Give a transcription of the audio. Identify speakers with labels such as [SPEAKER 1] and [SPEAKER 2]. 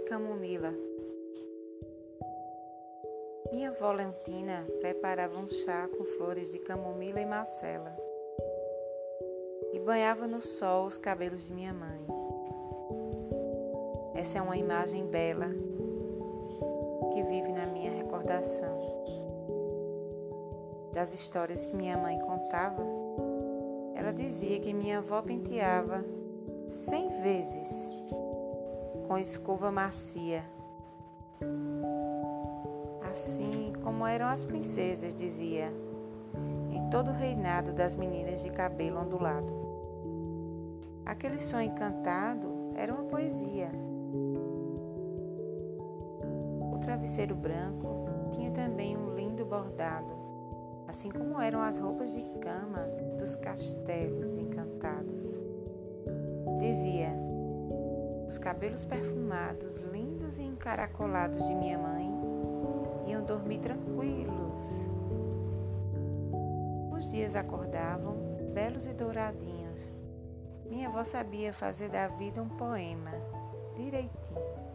[SPEAKER 1] camomila. Minha avó Leontina preparava um chá com flores de camomila e macela e banhava no sol os cabelos de minha mãe. Essa é uma imagem bela que vive na minha recordação. Das histórias que minha mãe contava, ela dizia que minha avó penteava cem vezes com escova macia. Assim como eram as princesas, dizia, em todo o reinado das meninas de cabelo ondulado. Aquele sonho encantado era uma poesia. O travesseiro branco tinha também um lindo bordado, assim como eram as roupas de cama dos castelos encantados. Dizia: cabelos perfumados, lindos e encaracolados de minha mãe iam dormir tranquilos. Os dias acordavam belos e douradinhos. Minha avó sabia fazer da vida um poema, direitinho.